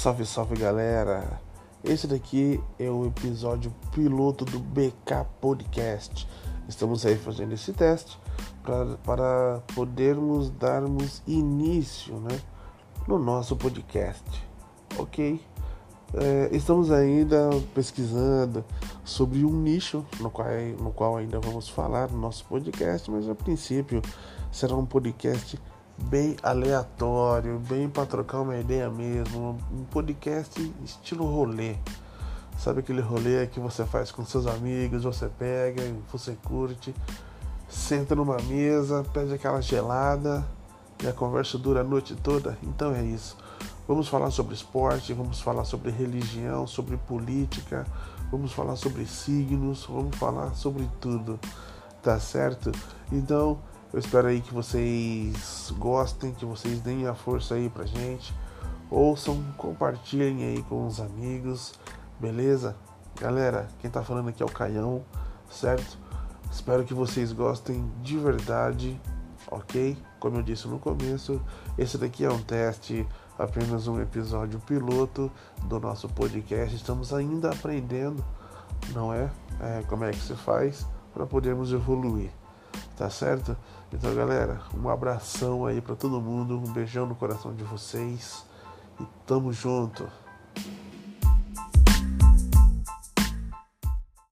Salve, salve galera! Esse daqui é o episódio piloto do BK Podcast. Estamos aí fazendo esse teste para podermos darmos início né, no nosso podcast, ok? É, estamos ainda pesquisando sobre um nicho no qual, no qual ainda vamos falar no nosso podcast, mas a princípio será um podcast bem aleatório, bem para trocar uma ideia mesmo, um podcast estilo rolê. Sabe aquele rolê que você faz com seus amigos, você pega, você curte, senta numa mesa, pede aquela gelada e a conversa dura a noite toda? Então é isso. Vamos falar sobre esporte, vamos falar sobre religião, sobre política, vamos falar sobre signos, vamos falar sobre tudo, tá certo? Então, eu espero aí que vocês gostem, que vocês deem a força aí pra gente. Ouçam, compartilhem aí com os amigos, beleza? Galera, quem tá falando aqui é o Caião, certo? Espero que vocês gostem de verdade, ok? Como eu disse no começo, esse daqui é um teste, apenas um episódio piloto do nosso podcast. Estamos ainda aprendendo, não é? é como é que se faz para podermos evoluir, tá certo? Então, galera, um abração aí para todo mundo, um beijão no coração de vocês e tamo junto.